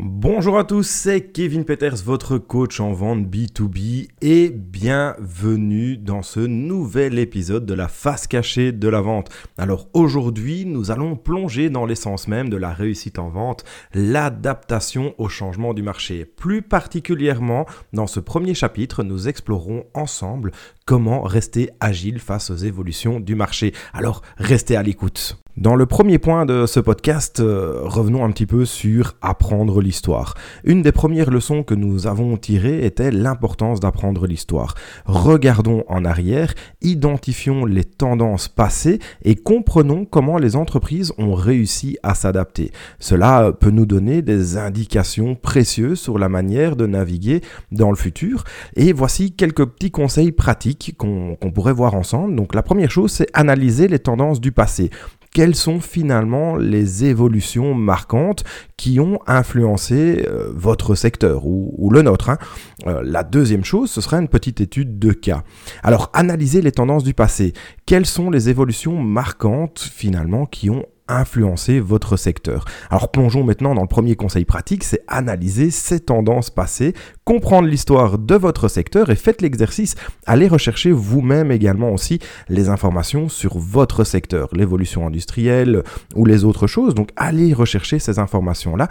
Bonjour à tous, c'est Kevin Peters, votre coach en vente B2B et bienvenue dans ce nouvel épisode de la face cachée de la vente. Alors aujourd'hui, nous allons plonger dans l'essence même de la réussite en vente, l'adaptation au changement du marché. Plus particulièrement, dans ce premier chapitre, nous explorerons ensemble comment rester agile face aux évolutions du marché. Alors restez à l'écoute. Dans le premier point de ce podcast, euh, revenons un petit peu sur apprendre l'histoire. Une des premières leçons que nous avons tirées était l'importance d'apprendre l'histoire. Regardons en arrière, identifions les tendances passées et comprenons comment les entreprises ont réussi à s'adapter. Cela peut nous donner des indications précieuses sur la manière de naviguer dans le futur. Et voici quelques petits conseils pratiques qu'on pourrait voir ensemble. Donc la première chose, c'est analyser les tendances du passé quelles sont finalement les évolutions marquantes qui ont influencé euh, votre secteur ou, le nôtre. Hein. Euh, la deuxième chose, ce sera une petite étude de cas. Alors, analyser les tendances du passé. Quelles sont les évolutions marquantes finalement qui ont influencer votre secteur? Alors plongeons maintenant dans le premier conseil pratique, c'est analyser ces tendances passées, comprendre l'histoire de votre secteur et faites l'exercice, allez rechercher vous-même également aussi les informations sur votre secteur, l'évolution industrielle ou les autres choses. Donc allez rechercher ces informations-là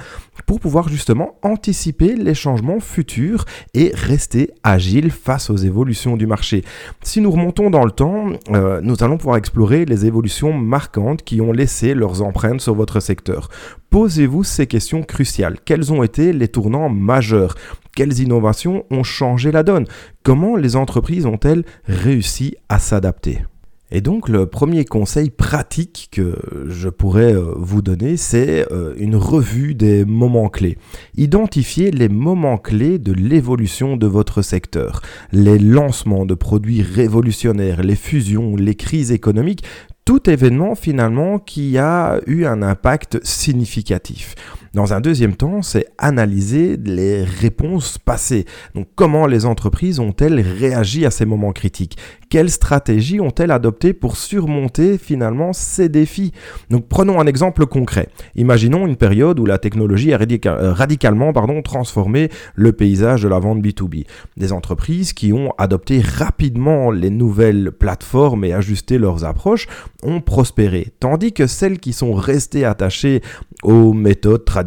pour pouvoir justement anticiper les changements futurs et rester agile face aux évolutions du marché. Si nous remontons dans le temps, euh, nous allons pouvoir explorer les évolutions marquantes qui ont laissé leurs empreintes sur votre secteur. Posez-vous ces questions cruciales. Quels ont été les tournants majeurs Quelles innovations ont changé la donne? Comment les entreprises ont-elles réussi à s'adapter? Et donc le premier conseil pratique que je pourrais euh, vous donner, c'est euh, une revue des moments clés. Identifiez les moments clés de l'évolution de votre secteur. Les lancements de produits révolutionnaires, les fusions, les crises économiques, tout événement finalement qui a eu un impact significatif. Dans un deuxième temps, c'est analyser les réponses passées. Donc comment les entreprises ont-elles réagi à ces moments critiques? Quelles stratégies ont-elles adoptées pour surmonter finalement ces défis? Donc prenons un exemple concret. Imaginons une période où la technologie a euh, radicalement transformé le paysage de la vente B2B. Des entreprises qui ont adopté rapidement les nouvelles plateformes et ajusté leurs approches ont prospéré, tandis que celles qui sont restées attachées aux méthodes traditionnelles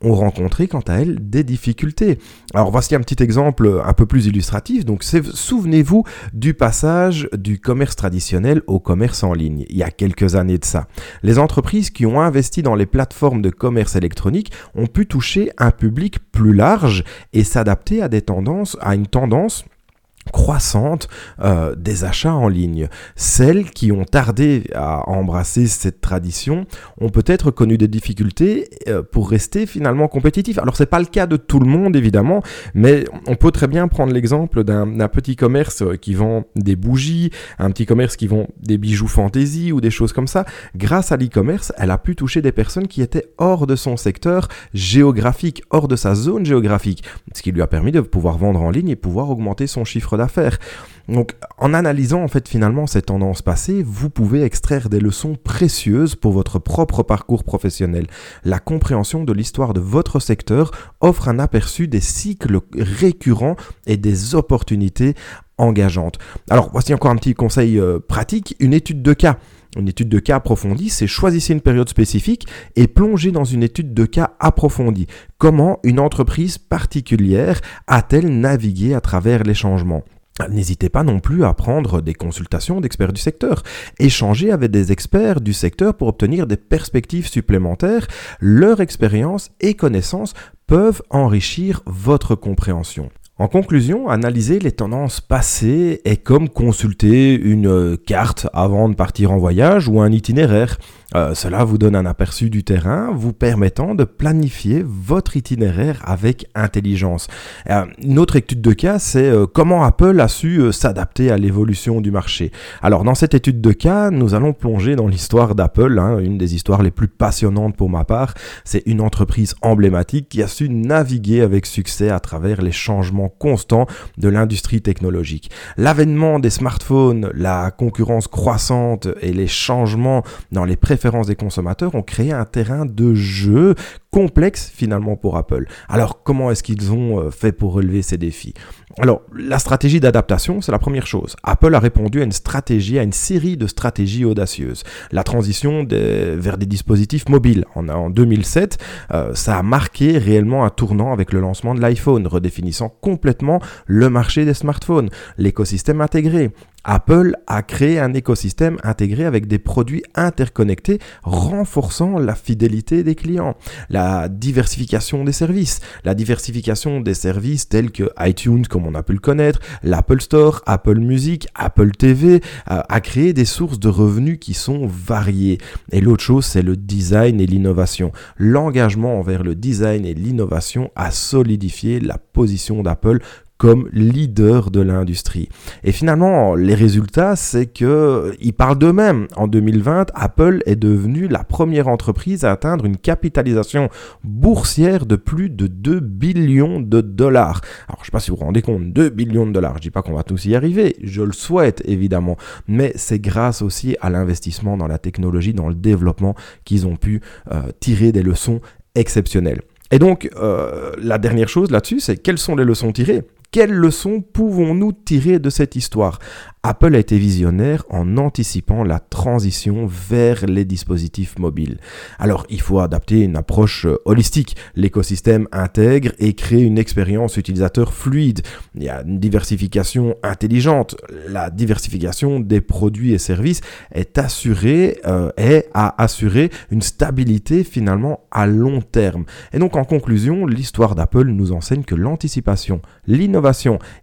ont rencontré quant à elles des difficultés. Alors voici un petit exemple un peu plus illustratif. Donc souvenez-vous du passage du commerce traditionnel au commerce en ligne, il y a quelques années de ça. Les entreprises qui ont investi dans les plateformes de commerce électronique ont pu toucher un public plus large et s'adapter à des tendances, à une tendance croissante euh, des achats en ligne. Celles qui ont tardé à embrasser cette tradition ont peut-être connu des difficultés euh, pour rester finalement compétitifs. Alors c'est pas le cas de tout le monde évidemment, mais on peut très bien prendre l'exemple d'un petit commerce qui vend des bougies, un petit commerce qui vend des bijoux fantaisie ou des choses comme ça. Grâce à l'e-commerce, elle a pu toucher des personnes qui étaient hors de son secteur géographique, hors de sa zone géographique, ce qui lui a permis de pouvoir vendre en ligne et pouvoir augmenter son chiffre d'affaires. Donc, en analysant en fait finalement ces tendances passées, vous pouvez extraire des leçons précieuses pour votre propre parcours professionnel. La compréhension de l'histoire de votre secteur offre un aperçu des cycles récurrents et des opportunités engageantes. Alors, voici encore un petit conseil euh, pratique, une étude de cas. Une étude de cas approfondie, c'est choisissez une période spécifique et plongez dans une étude de cas approfondie. Comment une entreprise particulière a-t-elle navigué à travers les changements? N'hésitez pas non plus à prendre des consultations d'experts du secteur. Échangez avec des experts du secteur pour obtenir des perspectives supplémentaires. Leur expérience et connaissances peuvent enrichir votre compréhension. En conclusion, analyser les tendances passées est comme consulter une carte avant de partir en voyage ou un itinéraire. Euh, cela vous donne un aperçu du terrain, vous permettant de planifier votre itinéraire avec intelligence. Euh, une autre étude de cas, c'est euh, comment Apple a su s'adapter à l'évolution du marché. Alors dans cette étude de cas, nous allons plonger dans l'histoire d'Apple, hein, une des histoires les plus passionnantes pour ma part. C'est une entreprise emblématique qui a su naviguer avec succès à travers les changements constants de l'industrie technologique. L'avènement des smartphones, la concurrence croissante et les changements dans les préférences des consommateurs ont créé un terrain de jeu complexe finalement pour Apple. Alors comment est-ce qu'ils ont euh, fait pour relever ces défis? Alors, la stratégie d'adaptation, c'est la première chose. Apple a répondu à une stratégie, à une série de stratégies audacieuses. La transition vers des dispositifs mobiles en, en 2007, euh, ça a marqué réellement un tournant avec le lancement de l'iPhone, redéfinissant complètement le marché des smartphones, l'écosystème intégré, Apple a créé un écosystème intégré avec des produits interconnectés renforçant la fidélité des clients, la diversification des services, la diversification des services tels que iTunes comme on a pu le connaître, l'Apple Store, Apple Music, Apple TV euh, a créé des sources de revenus qui sont variées. Et l'autre chose c'est le design et l'innovation. L'engagement envers le design et l'innovation a solidifié la position d'Apple comme leader de l'industrie. Et finalement, les résultats, c'est que ils parlent d'eux-mêmes. En 2020, Apple est devenue la première entreprise à atteindre une capitalisation boursière de plus de 2 billions de dollars. Alors, je sais pas si vous vous rendez compte, 2 billions de dollars. Je dis pas qu'on va tous y arriver, je le souhaite évidemment, mais c'est grâce aussi à l'investissement dans la technologie, dans le développement qu'ils ont pu euh, tirer des leçons exceptionnelles. Et donc, euh, la dernière chose là-dessus, c'est quelles sont les leçons tirées? Quelles leçons pouvons-nous tirer de cette histoire? Apple a été visionnaire en anticipant la transition vers les dispositifs mobiles. Alors, il faut adapter une approche euh, holistique. L'écosystème intègre et crée une expérience utilisateur fluide. Il y a une diversification intelligente. La diversification des produits et services est assurée, euh, est à assurer une stabilité finalement à long terme. Et donc, en conclusion, l'histoire d'Apple nous enseigne que l'anticipation, l'innovation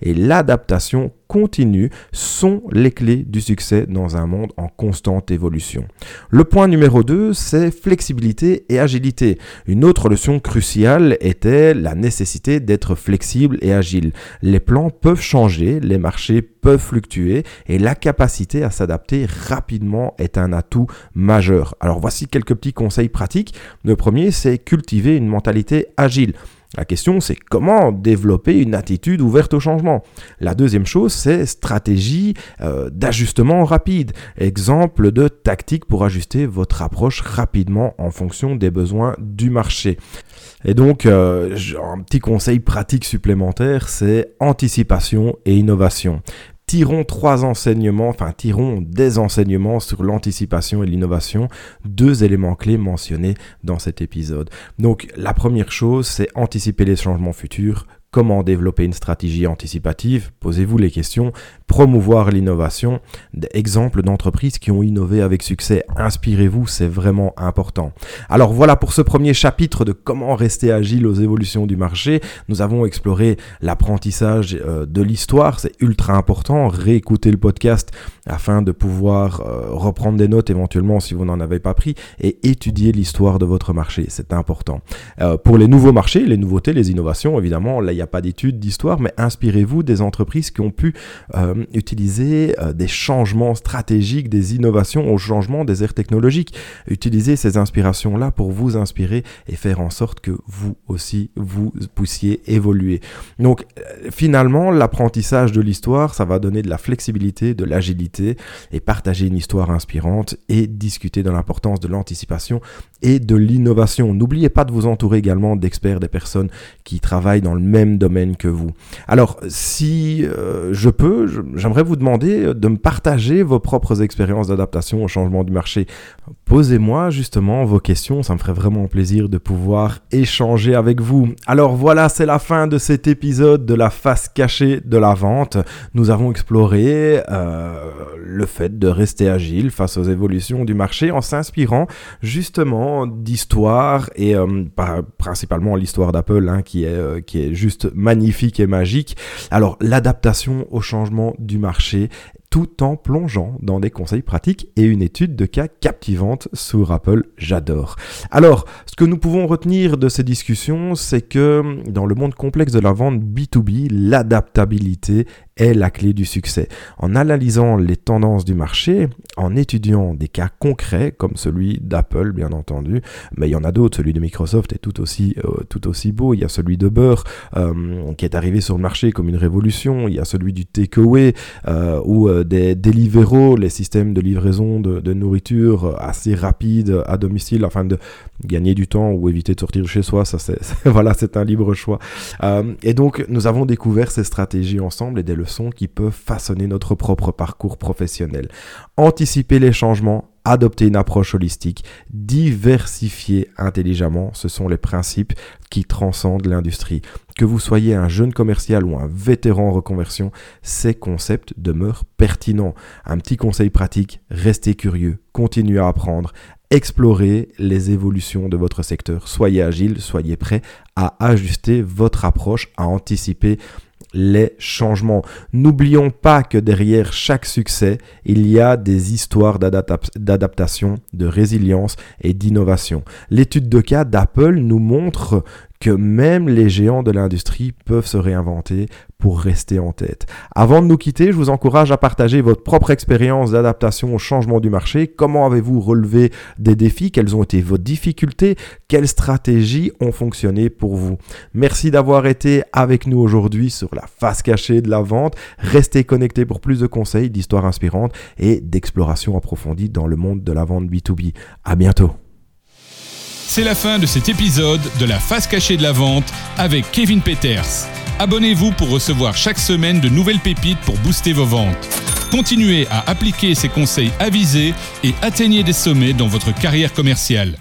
et l'adaptation continue sont les clés du succès dans un monde en constante évolution. Le point numéro 2, c'est flexibilité et agilité. Une autre leçon cruciale était la nécessité d'être flexible et agile. Les plans peuvent changer, les marchés peuvent fluctuer et la capacité à s'adapter rapidement est un atout majeur. Alors voici quelques petits conseils pratiques. Le premier, c'est cultiver une mentalité agile. La question, c'est comment développer une attitude ouverte au changement. La deuxième chose, c'est stratégie euh, d'ajustement rapide. Exemple de tactique pour ajuster votre approche rapidement en fonction des besoins du marché. Et donc, euh, un petit conseil pratique supplémentaire, c'est anticipation et innovation tirons trois enseignements, enfin tirons des enseignements sur l'anticipation et l'innovation, deux éléments clés mentionnés dans cet épisode. Donc la première chose, c'est anticiper les changements futurs, Comment développer une stratégie anticipative? Posez-vous les questions. Promouvoir l'innovation. Exemples d'entreprises qui ont innové avec succès. Inspirez-vous, c'est vraiment important. Alors voilà pour ce premier chapitre de comment rester agile aux évolutions du marché. Nous avons exploré l'apprentissage euh, de l'histoire. C'est ultra important. Réécoutez le podcast afin de pouvoir euh, reprendre des notes éventuellement si vous n'en avez pas pris et étudier l'histoire de votre marché. C'est important. Euh, pour les nouveaux marchés, les nouveautés, les innovations, évidemment, là, n'y a pas d'études d'histoire, mais inspirez-vous des entreprises qui ont pu euh, utiliser euh, des changements stratégiques, des innovations au changement des aires technologiques. Utilisez ces inspirations-là pour vous inspirer et faire en sorte que vous aussi, vous puissiez évoluer. Donc, euh, finalement, l'apprentissage de l'histoire, ça va donner de la flexibilité, de l'agilité et partager une histoire inspirante et discuter de l'importance de l'anticipation et de l'innovation. N'oubliez pas de vous entourer également d'experts, des personnes qui travaillent dans le même domaine que vous. Alors, si euh, je peux, j'aimerais vous demander de me partager vos propres expériences d'adaptation au changement du marché. Posez-moi justement vos questions, ça me ferait vraiment plaisir de pouvoir échanger avec vous. Alors voilà, c'est la fin de cet épisode de la face cachée de la vente. Nous avons exploré euh, le fait de rester agile face aux évolutions du marché en s'inspirant justement d'histoires et euh, principalement l'histoire d'Apple hein, qui est qui est juste magnifique et magique. Alors l'adaptation au changement du marché tout en plongeant dans des conseils pratiques et une étude de cas captivante sur Apple. J'adore. Alors, ce que nous pouvons retenir de ces discussions, c'est que dans le monde complexe de la vente B2B, l'adaptabilité est la clé du succès. En analysant les tendances du marché, en étudiant des cas concrets comme celui d'Apple bien entendu, mais il y en a d'autres, celui de Microsoft est tout aussi, euh, tout aussi beau, il y a celui de Beurre euh, qui est arrivé sur le marché comme une révolution, il y a celui du takeaway euh, des Deliveroo, les systèmes de livraison de, nourriture assez rapides à domicile afin de gagner du temps ou éviter de sortir de chez soi, ça c'est voilà, c'est un libre choix. et donc nous avons découvert ces stratégies ensemble et des leçons qui peuvent façonner notre propre parcours professionnel. Anticiper les changements, adopter une approche holistique, diversifier intelligemment, ce sont les principes qui transcendent l'industrie. Que vous soyez un jeune commercial ou un vétéran en reconversion, ces concepts demeurent pertinents. Un petit conseil pratique, restez curieux, continuez à apprendre, explorez les évolutions de votre secteur, soyez agile, soyez prêt à ajuster votre approche, à anticiper les changements. N'oublions pas que derrière chaque succès, il y a des histoires d'adaptation, de résilience et d'innovation. L'étude de cas d'Apple nous montre que même les géants de l'industrie peuvent se réinventer pour rester en tête. Avant de nous quitter, je vous encourage à partager votre propre expérience d'adaptation au changement du marché. Comment avez-vous relevé des défis? Quelles ont été vos difficultés? Quelles stratégies ont fonctionné pour vous? Merci d'avoir été avec nous aujourd'hui sur la face cachée de la vente. Restez connectés pour plus de conseils, d'histoires inspirantes et d'exploration approfondie dans le monde de la vente B2B. À bientôt. C'est la fin de cet épisode de la face cachée de la vente avec Kevin Peters. Abonnez-vous pour recevoir chaque semaine de nouvelles pépites pour booster vos ventes. Continuez à appliquer ces conseils avisés et atteignez des sommets dans votre carrière commerciale.